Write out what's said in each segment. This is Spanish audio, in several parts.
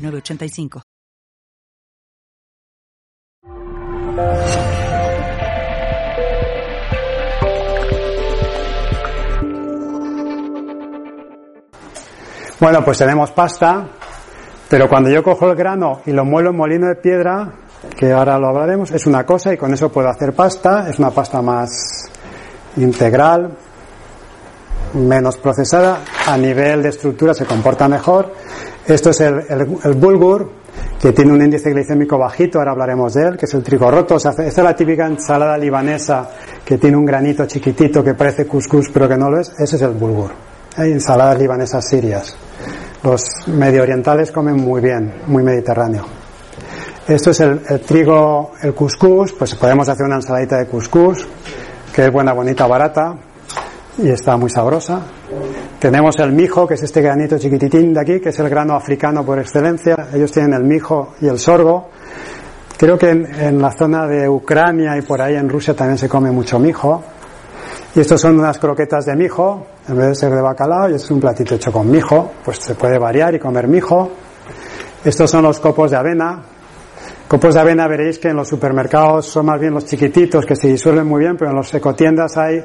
985. Bueno, pues tenemos pasta, pero cuando yo cojo el grano y lo muelo en molino de piedra, que ahora lo hablaremos, es una cosa y con eso puedo hacer pasta, es una pasta más integral, menos procesada, a nivel de estructura se comporta mejor esto es el, bulgur, que tiene un índice glicémico bajito, ahora hablaremos de él, que es el trigo roto. esta es la típica ensalada libanesa que tiene un granito chiquitito que parece couscous pero que no lo es. Ese es el bulgur. Hay ensaladas libanesas sirias. Los medio orientales comen muy bien, muy mediterráneo. Esto es el, el trigo, el couscous, pues podemos hacer una ensaladita de couscous, que es buena, bonita, barata y está muy sabrosa. Tenemos el mijo, que es este granito chiquititín de aquí, que es el grano africano por excelencia. Ellos tienen el mijo y el sorgo. Creo que en, la zona de Ucrania y por ahí en Rusia también se come mucho mijo. Y estos son unas croquetas de mijo, en vez de ser de bacalao, y es un platito hecho con mijo, pues se puede variar y comer mijo. Estos son los copos de avena. Copos de avena veréis que en los supermercados son más bien los chiquititos que se disuelven muy bien, pero en los ecotiendas hay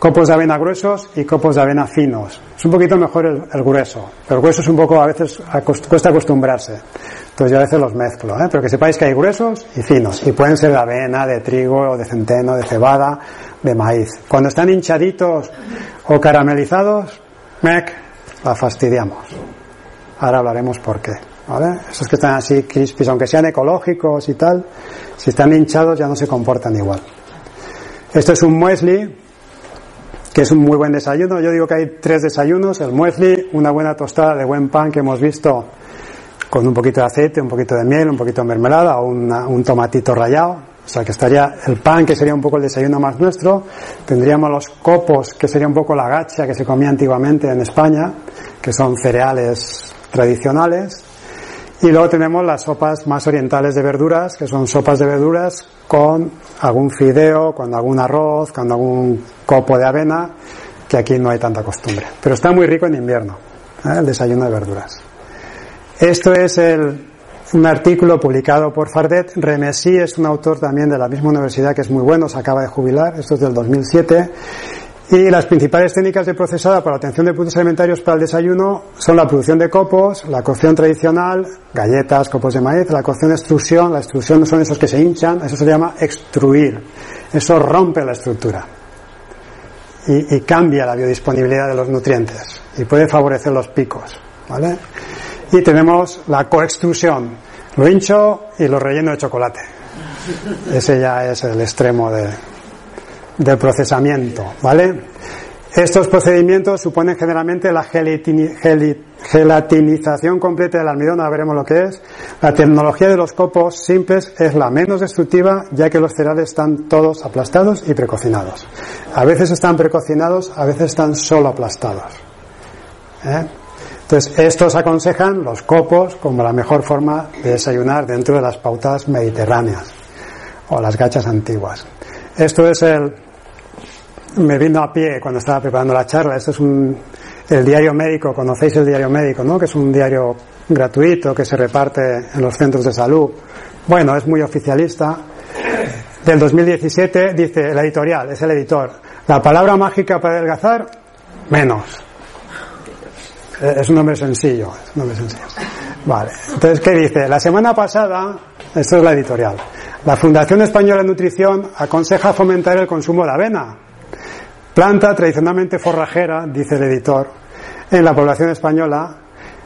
copos de avena gruesos y copos de avena finos. Es un poquito mejor el, grueso, pero el grueso es un poco, a veces cuesta acostumbrarse. Entonces yo a veces los mezclo, ¿eh? pero que sepáis que hay gruesos y finos, y pueden ser de avena, de trigo, de centeno, de cebada, de maíz. Cuando están hinchaditos o caramelizados, mec, la fastidiamos. Ahora hablaremos por qué. ¿Vale? Esos que están así crispis, aunque sean ecológicos y tal, si están hinchados ya no se comportan igual. Esto es un muesli, que es un muy buen desayuno. Yo digo que hay tres desayunos, el muesli, una buena tostada de buen pan que hemos visto con un poquito de aceite, un poquito de miel, un poquito de mermelada o un tomatito rallado. O sea que estaría el pan, que sería un poco el desayuno más nuestro. Tendríamos los copos, que sería un poco la gacha que se comía antiguamente en España, que son cereales tradicionales. Y luego tenemos las sopas más orientales de verduras, que son sopas de verduras con algún fideo, con algún arroz, con algún copo de avena, que aquí no hay tanta costumbre. Pero está muy rico en invierno, ¿eh? el desayuno de verduras. Esto es el, un artículo publicado por Fardet. Remesí es un autor también de la misma universidad que es muy bueno, se acaba de jubilar, esto es del 2007. Y las principales técnicas de procesada para la obtención de productos alimentarios para el desayuno son la producción de copos, la cocción tradicional, galletas, copos de maíz, la cocción de extrusión, la extrusión son esos que se hinchan, eso se llama extruir. Eso rompe la estructura y, y cambia la biodisponibilidad de los nutrientes y puede favorecer los picos. ¿vale? Y tenemos la coextrusión, lo hincho y lo relleno de chocolate. Ese ya es el extremo de, del procesamiento, ¿vale? Estos procedimientos suponen generalmente la gelatinización completa del almidón, ahora veremos lo que es. La tecnología de los copos simples es la menos destructiva, ya que los cereales están todos aplastados y precocinados. A veces están precocinados, a veces están solo aplastados. ¿eh? Entonces, estos aconsejan los copos como la mejor forma de desayunar dentro de las pautas mediterráneas o las gachas antiguas. Esto es el, me vino a pie cuando estaba preparando la charla. Esto es un, el diario médico, conocéis el diario médico, ¿no? Que es un diario gratuito que se reparte en los centros de salud. Bueno, es muy oficialista. Del 2017 dice el editorial, es el editor. La palabra mágica para adelgazar, menos. Es un nombre sencillo, es un nombre sencillo. Vale. Entonces, ¿qué dice? La semana pasada, esto es la editorial. La Fundación Española de Nutrición aconseja fomentar el consumo de avena planta tradicionalmente forrajera, dice el editor, en la población española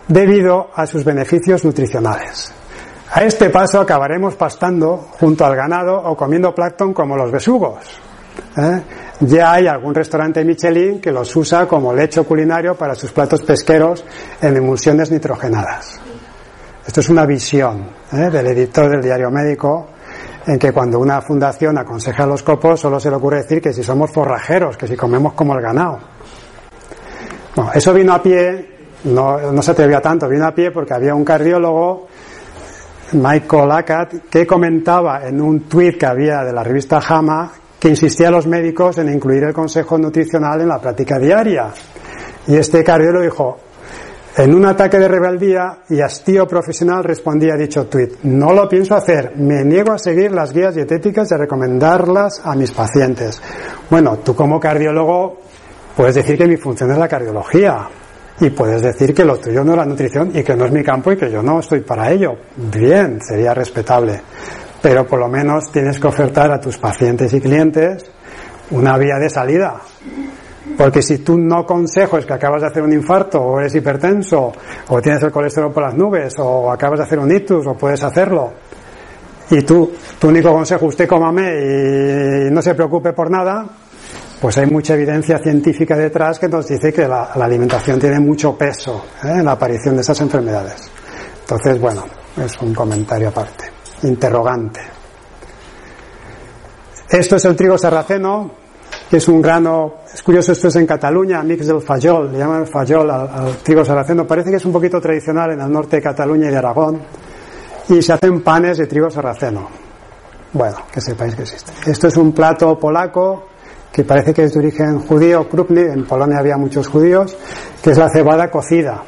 debido a sus beneficios nutricionales. A este paso acabaremos pastando junto al ganado o comiendo plancton como los besugos. ¿eh? Ya hay algún restaurante Michelin que los usa como lecho culinario para sus platos pesqueros en emulsiones nitrogenadas. Esto es una visión ¿eh? del editor del diario médico en que cuando una fundación aconseja a los copos solo se le ocurre decir que si somos forrajeros, que si comemos como el ganado. Bueno, eso vino a pie, no, no se atrevía tanto, vino a pie porque había un cardiólogo, Michael Akat, que comentaba en un tuit que había de la revista JAMA que insistía a los médicos en incluir el consejo nutricional en la práctica diaria. Y este cardiólogo dijo, en un ataque de rebeldía y hastío profesional respondía a dicho tuit, no lo pienso hacer, me niego a seguir las guías dietéticas y a recomendarlas a mis pacientes. Bueno, tú como cardiólogo puedes decir que mi función es la cardiología y puedes decir que lo tuyo no es la nutrición y que no es mi campo y que yo no estoy para ello. Bien, sería respetable. Pero por lo menos tienes que ofertar a tus pacientes y clientes una vía de salida porque si tú no consejo que acabas de hacer un infarto, o eres hipertenso, o tienes el colesterol por las nubes, o acabas de hacer un ictus, o puedes hacerlo, y tú, tu único consejo, usted cómame y no se preocupe por nada, pues hay mucha evidencia científica detrás que nos dice que la, alimentación tiene mucho peso ¿eh? en la aparición de esas enfermedades. Entonces, bueno, es un comentario aparte. Interrogante. Esto es el trigo sarraceno, es un grano, es curioso, esto es en Cataluña, mix del fajol, le llaman fajol al, trigo sarraceno, parece que es un poquito tradicional en el norte de Cataluña y de Aragón, y se hacen panes de trigo sarraceno. Bueno, que sepáis que existe. Esto es un plato polaco que parece que es de origen judío, Krupny, en Polonia había muchos judíos, que es la cebada cocida.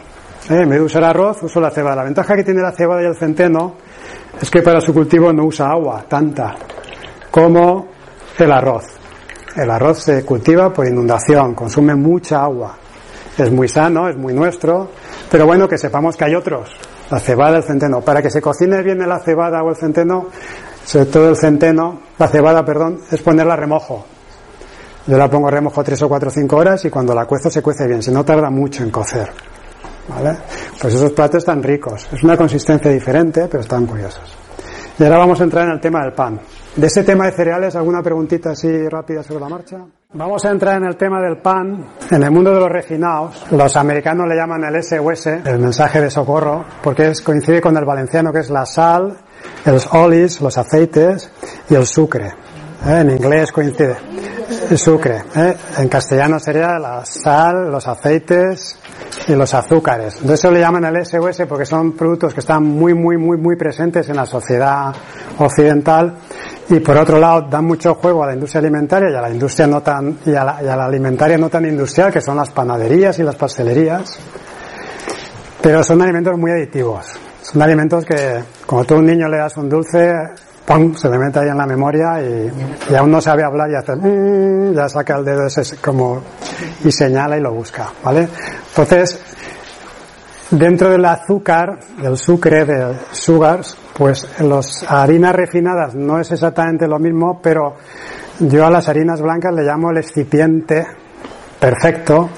¿Eh? En vez de usar arroz, uso la cebada. La ventaja que tiene la cebada y el centeno es que para su cultivo no usa agua tanta como el arroz. El arroz se cultiva por inundación, consume mucha agua. Es muy sano, es muy nuestro, pero bueno, que sepamos que hay otros. La cebada, el centeno. Para que se cocine bien la cebada o el centeno, sobre todo el centeno, la cebada, perdón, es ponerla a remojo. Yo la pongo a remojo tres o cuatro o cinco horas y cuando la cuezo se cuece bien, si no tarda mucho en cocer. ¿Vale? Pues esos platos están ricos. Es una consistencia diferente, pero están curiosos. Y ahora vamos a entrar en el tema del pan. De ese tema de cereales, ¿alguna preguntita así rápida sobre la marcha? Vamos a entrar en el tema del pan. En el mundo de los refinados, los americanos le llaman el SOS, el mensaje de socorro, porque coincide con el valenciano que es la sal, los olis, los aceites y el sucre. ¿Eh? En inglés coincide. Sucre. ¿eh? En castellano sería la sal, los aceites y los azúcares. De eso le llaman el SOS porque son productos que están muy, muy, muy, muy presentes en la sociedad occidental y por otro lado dan mucho juego a la industria alimentaria y a la industria no tan y a la, y a la alimentaria no tan industrial que son las panaderías y las pastelerías pero son alimentos muy aditivos son alimentos que como tú a un niño le das un dulce ¡pum! se le mete ahí en la memoria y, aún no sabe hablar y hace mmm, ya saca el dedo ese como y señala y lo busca ¿vale? entonces dentro del azúcar del sucre de sugars pues las harinas refinadas no es exactamente lo mismo, pero yo a las harinas blancas le llamo el excipiente perfecto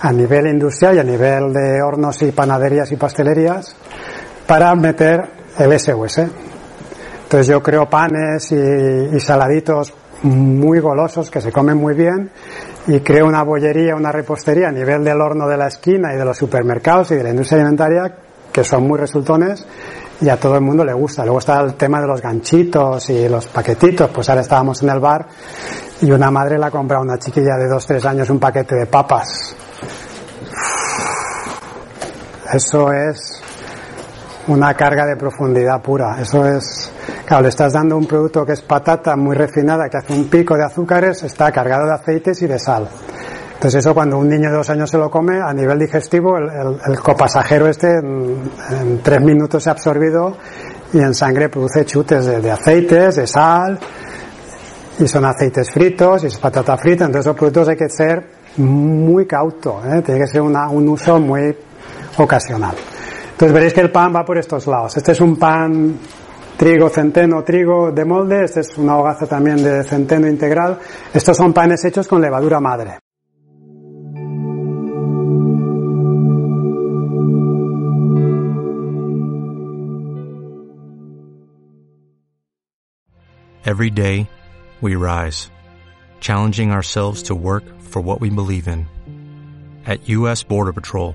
a nivel industrial y a nivel de hornos y panaderías y pastelerías para meter el SOS. Entonces yo creo panes y, saladitos muy golosos que se comen muy bien y creo una bollería, una repostería a nivel del horno de la esquina y de los supermercados y de la industria alimentaria que son muy resultones y a todo el mundo le gusta. Luego está el tema de los ganchitos y los paquetitos. Pues ahora estábamos en el bar y una madre le ha comprado a una chiquilla de 2-3 años un paquete de papas. Eso es una carga de profundidad pura. Eso es, claro, le estás dando un producto que es patata muy refinada, que hace un pico de azúcares, está cargado de aceites y de sal. Entonces eso cuando un niño de dos años se lo come, a nivel digestivo, el, copasajero este en, tres minutos se ha absorbido y en sangre produce chutes de, aceites, de sal, y son aceites fritos y es patata frita, entonces los productos hay que ser muy cauto, ¿eh? tiene que ser una, un uso muy ocasional. Entonces veréis que el pan va por estos lados. Este es un pan trigo, centeno, trigo de molde, este es una hogaza también de centeno integral. Estos son panes hechos con levadura madre. Every day, we rise, challenging ourselves to work for what we believe in. At U.S. Border Patrol,